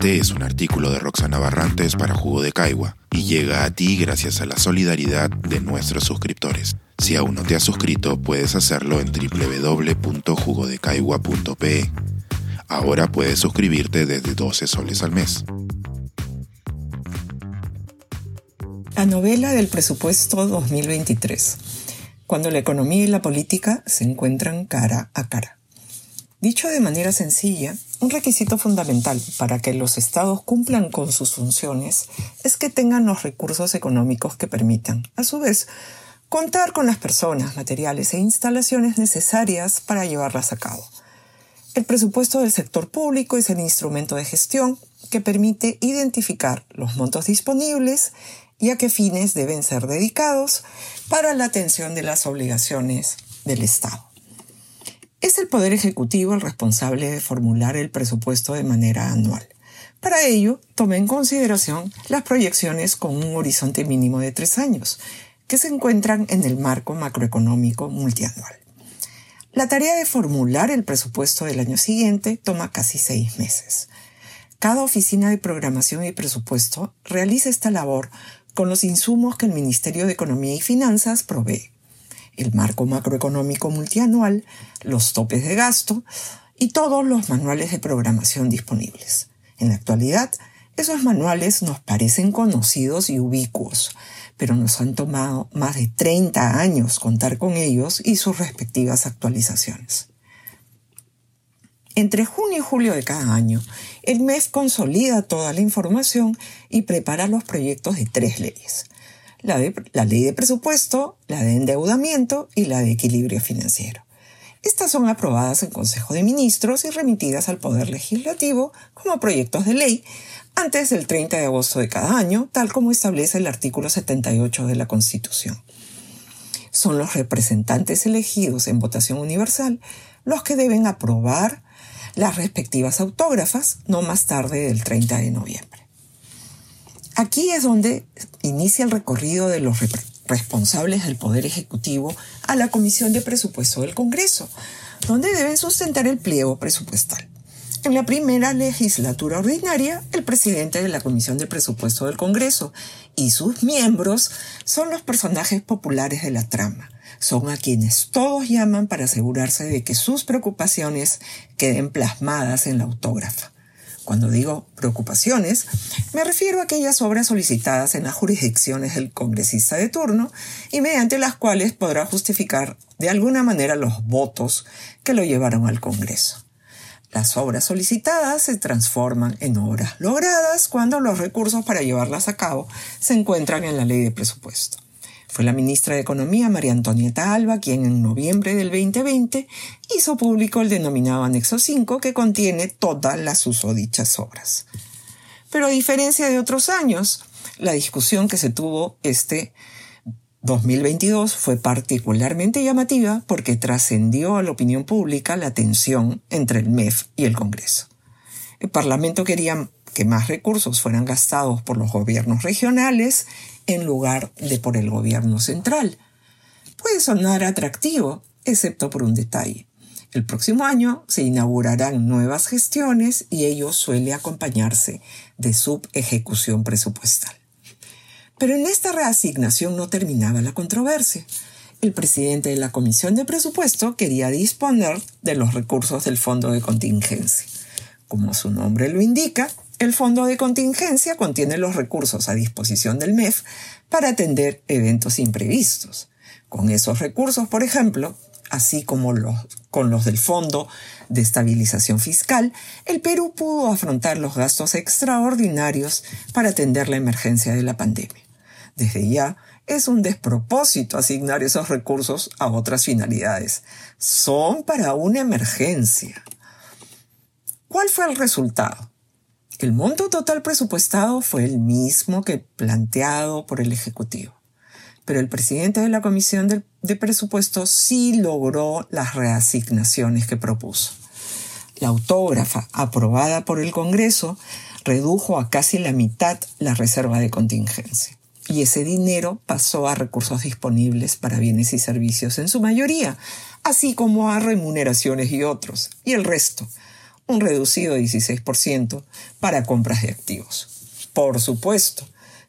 Este es un artículo de Roxana Barrantes para Jugo de Caigua y llega a ti gracias a la solidaridad de nuestros suscriptores. Si aún no te has suscrito, puedes hacerlo en www.jugodecaigua.pe. Ahora puedes suscribirte desde 12 soles al mes. La novela del presupuesto 2023, cuando la economía y la política se encuentran cara a cara. Dicho de manera sencilla, un requisito fundamental para que los estados cumplan con sus funciones es que tengan los recursos económicos que permitan, a su vez, contar con las personas, materiales e instalaciones necesarias para llevarlas a cabo. El presupuesto del sector público es el instrumento de gestión que permite identificar los montos disponibles y a qué fines deben ser dedicados para la atención de las obligaciones del Estado. Es el Poder Ejecutivo el responsable de formular el presupuesto de manera anual. Para ello, tome en consideración las proyecciones con un horizonte mínimo de tres años, que se encuentran en el marco macroeconómico multianual. La tarea de formular el presupuesto del año siguiente toma casi seis meses. Cada oficina de programación y presupuesto realiza esta labor con los insumos que el Ministerio de Economía y Finanzas provee el marco macroeconómico multianual, los topes de gasto y todos los manuales de programación disponibles. En la actualidad, esos manuales nos parecen conocidos y ubicuos, pero nos han tomado más de 30 años contar con ellos y sus respectivas actualizaciones. Entre junio y julio de cada año, el MEF consolida toda la información y prepara los proyectos de tres leyes la, ley de presupuesto, la de endeudamiento y la de equilibrio financiero. Estas son aprobadas en Consejo de Ministros y remitidas al Poder Legislativo como proyectos de ley antes del 30 de agosto de cada año, tal como establece el artículo 78 de la Constitución. Son los representantes elegidos en votación universal los que deben aprobar las respectivas autógrafas no más tarde del 30 de noviembre. Aquí es donde inicia el recorrido de los responsables del Poder Ejecutivo a la Comisión de Presupuesto del Congreso, donde deben sustentar el pliego presupuestal. En la primera legislatura ordinaria, el presidente de la Comisión de Presupuesto del Congreso y sus miembros son los personajes populares de la trama. Son a quienes todos llaman para asegurarse de que sus preocupaciones queden plasmadas en la autógrafa. Cuando digo preocupaciones, me refiero a aquellas obras solicitadas en las jurisdicciones del congresista de turno y mediante las cuales podrá justificar de alguna manera los votos que lo llevaron al Congreso. Las obras solicitadas se transforman en obras logradas cuando los recursos para llevarlas a cabo se encuentran en la ley de presupuesto. Fue la ministra de Economía, María Antonieta Alba, quien en noviembre del 2020 hizo público el denominado Anexo 5 que contiene todas las susodichas obras. Pero a diferencia de otros años, la discusión que se tuvo este 2022 fue particularmente llamativa porque trascendió a la opinión pública la tensión entre el MEF y el Congreso. El Parlamento quería que más recursos fueran gastados por los gobiernos regionales en lugar de por el gobierno central. Puede sonar atractivo, excepto por un detalle. El próximo año se inaugurarán nuevas gestiones y ello suele acompañarse de subejecución presupuestal. Pero en esta reasignación no terminaba la controversia. El presidente de la Comisión de Presupuesto quería disponer de los recursos del Fondo de Contingencia. Como su nombre lo indica, el fondo de contingencia contiene los recursos a disposición del MEF para atender eventos imprevistos. Con esos recursos, por ejemplo, así como los, con los del Fondo de Estabilización Fiscal, el Perú pudo afrontar los gastos extraordinarios para atender la emergencia de la pandemia. Desde ya, es un despropósito asignar esos recursos a otras finalidades. Son para una emergencia. ¿Cuál fue el resultado? El monto total presupuestado fue el mismo que planteado por el Ejecutivo, pero el presidente de la Comisión de, de Presupuestos sí logró las reasignaciones que propuso. La autógrafa aprobada por el Congreso redujo a casi la mitad la reserva de contingencia. Y ese dinero pasó a recursos disponibles para bienes y servicios en su mayoría, así como a remuneraciones y otros, y el resto, un reducido 16% para compras de activos. Por supuesto,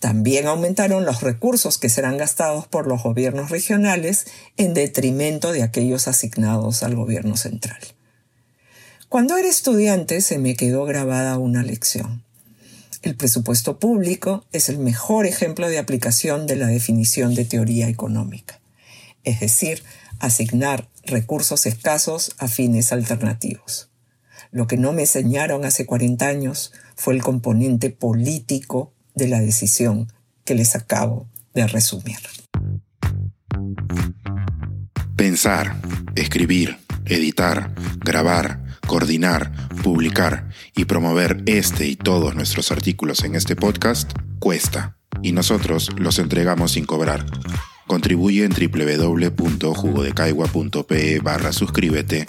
también aumentaron los recursos que serán gastados por los gobiernos regionales en detrimento de aquellos asignados al gobierno central. Cuando era estudiante se me quedó grabada una lección. El presupuesto público es el mejor ejemplo de aplicación de la definición de teoría económica, es decir, asignar recursos escasos a fines alternativos. Lo que no me enseñaron hace 40 años fue el componente político de la decisión que les acabo de resumir. Pensar, escribir, editar, grabar, coordinar, publicar y promover este y todos nuestros artículos en este podcast cuesta y nosotros los entregamos sin cobrar. Contribuye en www.jugodecaigua.pe barra suscríbete